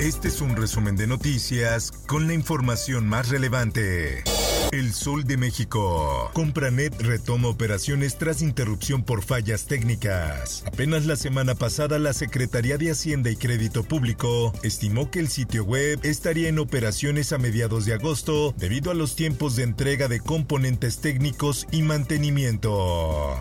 Este es un resumen de noticias con la información más relevante. El Sol de México. Compranet retoma operaciones tras interrupción por fallas técnicas. Apenas la semana pasada la Secretaría de Hacienda y Crédito Público estimó que el sitio web estaría en operaciones a mediados de agosto debido a los tiempos de entrega de componentes técnicos y mantenimiento.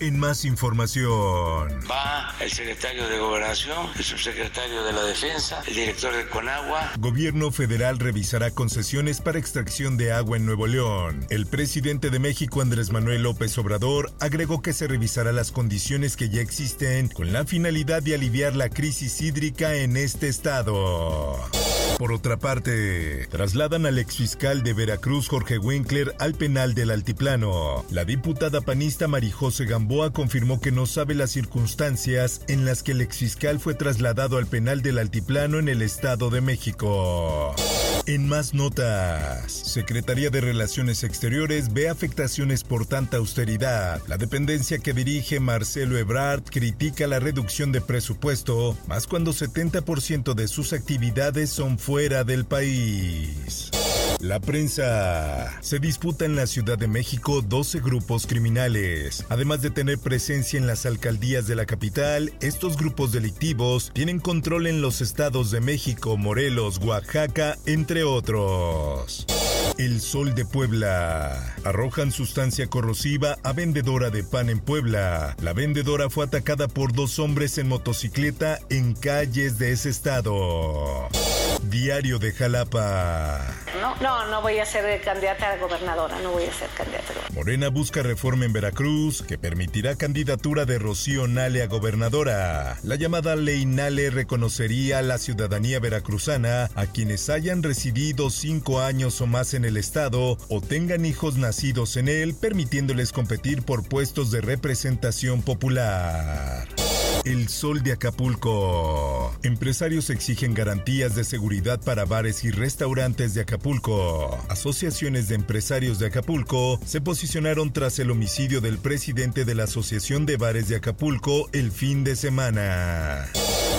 En más información. Va el secretario de Gobernación, el subsecretario de la Defensa, el director de Conagua. Gobierno federal revisará concesiones para extracción de agua en Nuevo León. El presidente de México, Andrés Manuel López Obrador, agregó que se revisará las condiciones que ya existen con la finalidad de aliviar la crisis hídrica en este estado. Por otra parte, trasladan al exfiscal de Veracruz Jorge Winkler al penal del Altiplano. La diputada panista Marijose Gamboa confirmó que no sabe las circunstancias en las que el exfiscal fue trasladado al penal del Altiplano en el Estado de México. En más notas, Secretaría de Relaciones Exteriores ve afectaciones por tanta austeridad. La dependencia que dirige Marcelo Ebrard critica la reducción de presupuesto, más cuando 70% de sus actividades son fuera del país. La prensa. Se disputa en la Ciudad de México 12 grupos criminales. Además de tener presencia en las alcaldías de la capital, estos grupos delictivos tienen control en los estados de México, Morelos, Oaxaca, entre otros. El Sol de Puebla. Arrojan sustancia corrosiva a vendedora de pan en Puebla. La vendedora fue atacada por dos hombres en motocicleta en calles de ese estado. Diario de Jalapa. No, no, no voy a ser candidata a gobernadora, no voy a ser candidata. a Morena busca reforma en Veracruz que permitirá candidatura de Rocío Nale a gobernadora. La llamada ley Nale reconocería la ciudadanía veracruzana a quienes hayan residido cinco años o más en el estado o tengan hijos nacidos en él, permitiéndoles competir por puestos de representación popular. El Sol de Acapulco. Empresarios exigen garantías de seguridad para bares y restaurantes de Acapulco. Asociaciones de empresarios de Acapulco se posicionaron tras el homicidio del presidente de la Asociación de Bares de Acapulco el fin de semana.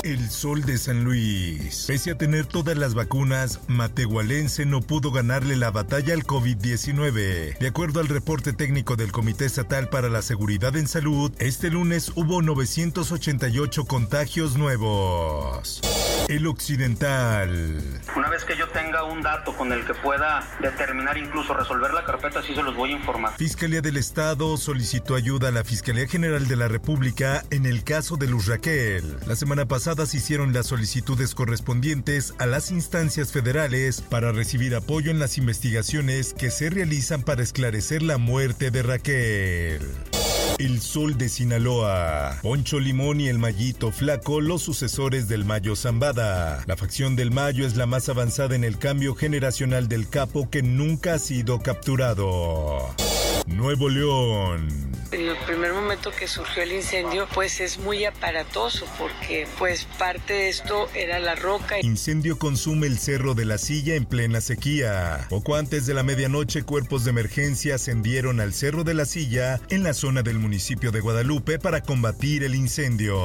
El Sol de San Luis. Pese a tener todas las vacunas, Matehualense no pudo ganarle la batalla al COVID-19. De acuerdo al reporte técnico del Comité Estatal para la Seguridad en Salud, este lunes hubo 988 contagios nuevos. El Occidental. Vez que yo tenga un dato con el que pueda determinar, incluso resolver la carpeta, sí se los voy a informar. Fiscalía del Estado solicitó ayuda a la Fiscalía General de la República en el caso de Luz Raquel. La semana pasada se hicieron las solicitudes correspondientes a las instancias federales para recibir apoyo en las investigaciones que se realizan para esclarecer la muerte de Raquel. El Sol de Sinaloa. Poncho Limón y el Mayito Flaco, los sucesores del Mayo Zambada. La facción del Mayo es la más avanzada en el cambio generacional del capo que nunca ha sido capturado. Nuevo León. En el primer momento que surgió el incendio, pues es muy aparatoso porque pues parte de esto era la roca. Incendio consume el Cerro de la Silla en plena sequía. Poco antes de la medianoche, cuerpos de emergencia ascendieron al Cerro de la Silla en la zona del municipio de Guadalupe para combatir el incendio.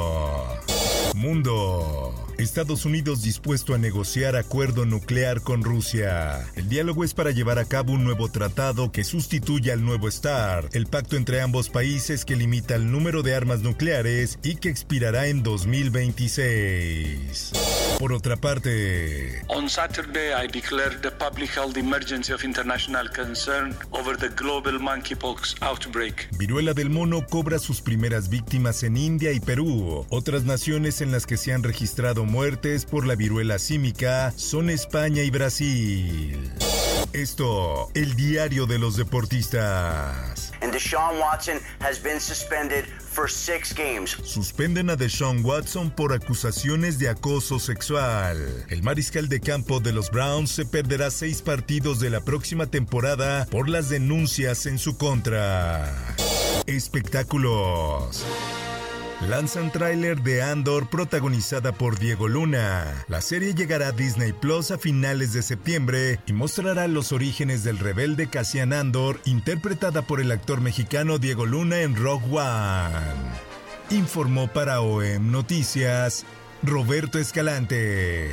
Mundo. Estados Unidos dispuesto a negociar acuerdo nuclear con Rusia. El diálogo es para llevar a cabo un nuevo tratado que sustituya al nuevo START, el pacto entre ambos países que limita el número de armas nucleares y que expirará en 2026. Por otra parte, On Saturday, I declared the public health emergency of international concern over the global monkeypox outbreak. Viruela del mono cobra sus primeras víctimas en India y Perú. Otras naciones en las que se han registrado muertes por la viruela símica son España y Brasil. Esto, el diario de los deportistas. And Deshaun Watson has been suspended for six games. Suspenden a Deshaun Watson por acusaciones de acoso sexual. El mariscal de campo de los Browns se perderá seis partidos de la próxima temporada por las denuncias en su contra. Espectáculos. Lanzan tráiler de Andor protagonizada por Diego Luna. La serie llegará a Disney Plus a finales de septiembre y mostrará los orígenes del rebelde Cassian Andor, interpretada por el actor mexicano Diego Luna en Rogue One. Informó para OEM Noticias Roberto Escalante.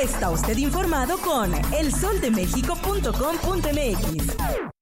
Está usted informado con elsoldemexico.com.mx.